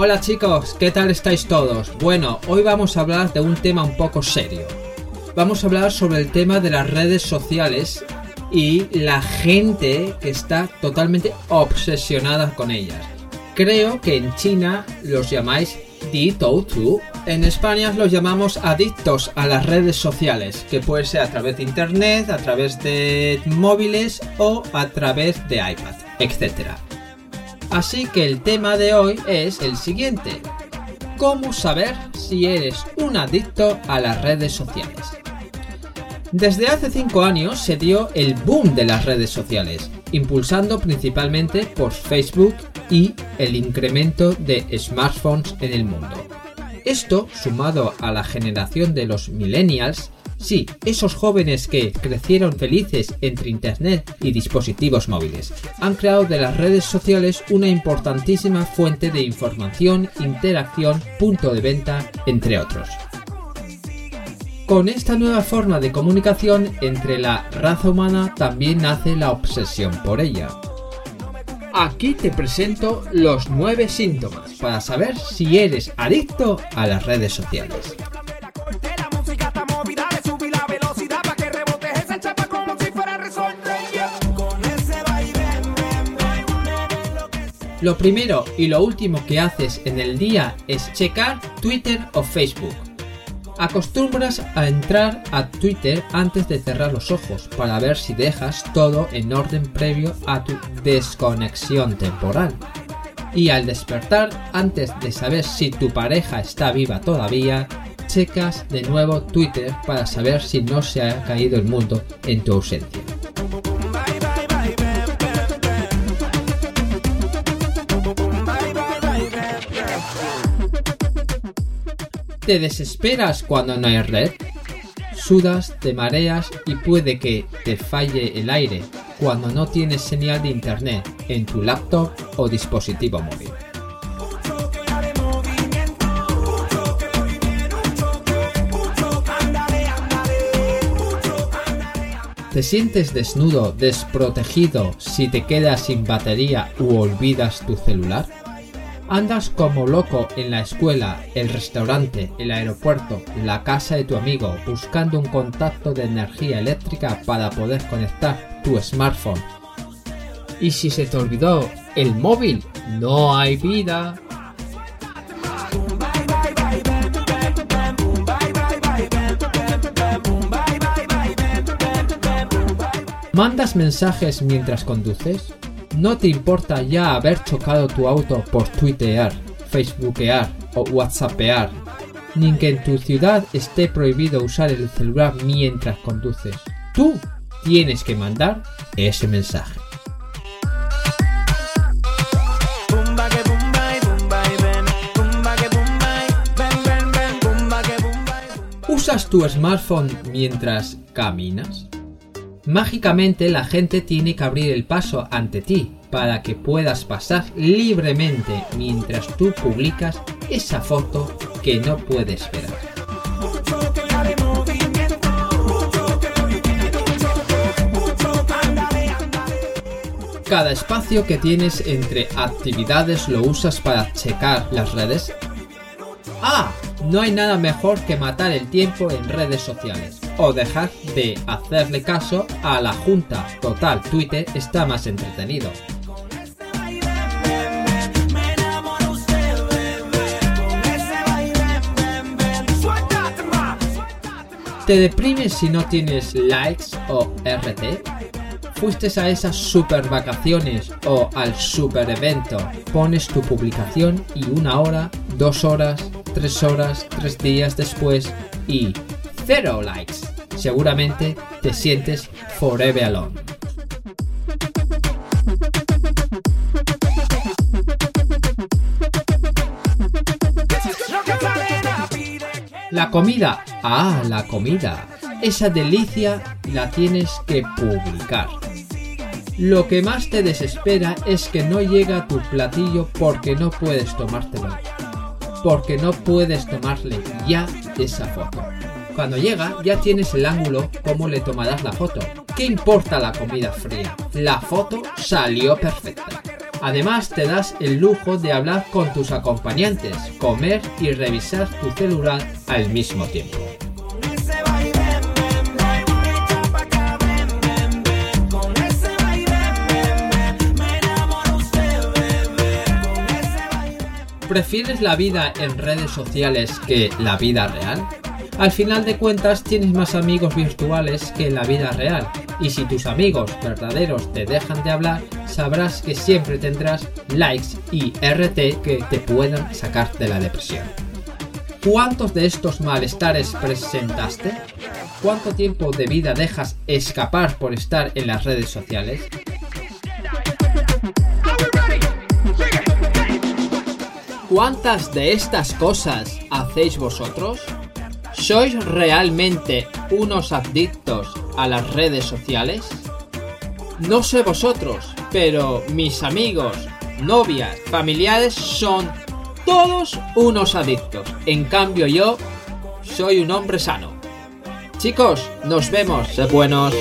Hola chicos, ¿qué tal estáis todos? Bueno, hoy vamos a hablar de un tema un poco serio. Vamos a hablar sobre el tema de las redes sociales y la gente que está totalmente obsesionada con ellas. Creo que en China los llamáis Ditoutu. En España los llamamos adictos a las redes sociales, que puede ser a través de internet, a través de móviles o a través de iPad, etc. Así que el tema de hoy es el siguiente. ¿Cómo saber si eres un adicto a las redes sociales? Desde hace 5 años se dio el boom de las redes sociales, impulsando principalmente por Facebook y el incremento de smartphones en el mundo. Esto, sumado a la generación de los millennials, Sí, esos jóvenes que crecieron felices entre Internet y dispositivos móviles han creado de las redes sociales una importantísima fuente de información, interacción, punto de venta, entre otros. Con esta nueva forma de comunicación entre la raza humana también nace la obsesión por ella. Aquí te presento los 9 síntomas para saber si eres adicto a las redes sociales. Lo primero y lo último que haces en el día es checar Twitter o Facebook. Acostumbras a entrar a Twitter antes de cerrar los ojos para ver si dejas todo en orden previo a tu desconexión temporal. Y al despertar, antes de saber si tu pareja está viva todavía, checas de nuevo Twitter para saber si no se ha caído el mundo en tu ausencia. ¿Te desesperas cuando no hay red? Sudas, te mareas y puede que te falle el aire cuando no tienes señal de internet en tu laptop o dispositivo móvil. ¿Te sientes desnudo, desprotegido si te quedas sin batería u olvidas tu celular? Andas como loco en la escuela, el restaurante, el aeropuerto, la casa de tu amigo, buscando un contacto de energía eléctrica para poder conectar tu smartphone. Y si se te olvidó el móvil, no hay vida. ¿Mandas mensajes mientras conduces? ¿No te importa ya haber chocado tu auto por tuitear, facebookear o whatsappear? Ni que en tu ciudad esté prohibido usar el celular mientras conduces. Tú tienes que mandar ese mensaje. ¿Usas tu smartphone mientras caminas? Mágicamente la gente tiene que abrir el paso ante ti para que puedas pasar libremente mientras tú publicas esa foto que no puedes esperar. Cada espacio que tienes entre actividades lo usas para checar las redes. Ah, no hay nada mejor que matar el tiempo en redes sociales o dejar de hacerle caso a la junta. Total, Twitter está más entretenido. ¿Te deprimes si no tienes likes o RT? ¿Fuiste a esas super vacaciones o al super evento? Pones tu publicación y una hora, dos horas, tres horas, tres días después y cero likes. Seguramente te sientes forever alone. La comida. Ah, la comida. Esa delicia la tienes que publicar. Lo que más te desespera es que no llega tu platillo porque no puedes tomártelo. Porque no puedes tomarle ya esa foto. Cuando llega ya tienes el ángulo como le tomarás la foto. ¿Qué importa la comida fría? La foto salió perfecta. Además te das el lujo de hablar con tus acompañantes, comer y revisar tu celular al mismo tiempo. ¿Prefieres la vida en redes sociales que la vida real? Al final de cuentas tienes más amigos virtuales que en la vida real y si tus amigos verdaderos te dejan de hablar sabrás que siempre tendrás likes y RT que te puedan sacar de la depresión. ¿Cuántos de estos malestares presentaste? ¿Cuánto tiempo de vida dejas escapar por estar en las redes sociales? ¿Cuántas de estas cosas hacéis vosotros? ¿Sois realmente unos adictos a las redes sociales? No sé vosotros, pero mis amigos, novias, familiares son todos unos adictos. En cambio yo soy un hombre sano. Chicos, nos vemos. Sed buenos.